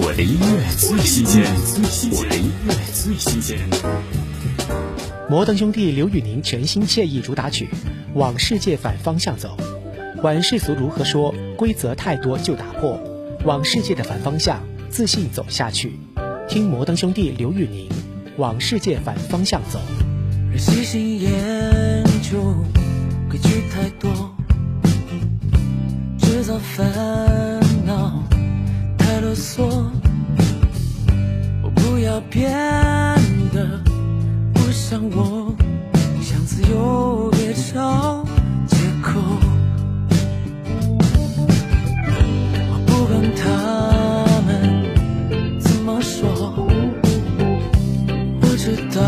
我的音乐最新鲜，我的音乐最新鲜。摩登兄弟刘宇宁全新惬意主打曲《往世界反方向走》，管世俗如何说，规则太多就打破，往世界的反方向，自信走下去。听摩登兄弟刘宇宁《往世界反方向走》。细心研究，规矩太多，制造烦不要变得不像我，想自由别找借口。我不管他们怎么说，我知道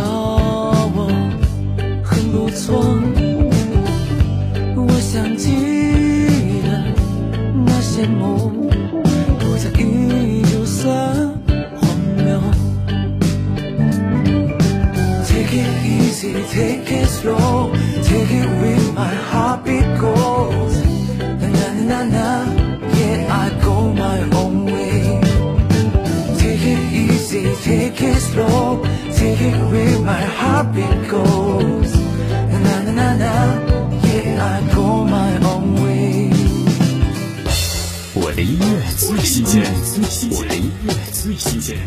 我很不错。我想记得那些梦，不在意就算 take it slow, take it with my heartbeat goes. Na na na na, yeah I go my own way. Take it easy, take it slow, take it where my heartbeat goes. Na na na na, yeah I go my own way. 我的音乐最新鲜，我的音乐最新鲜。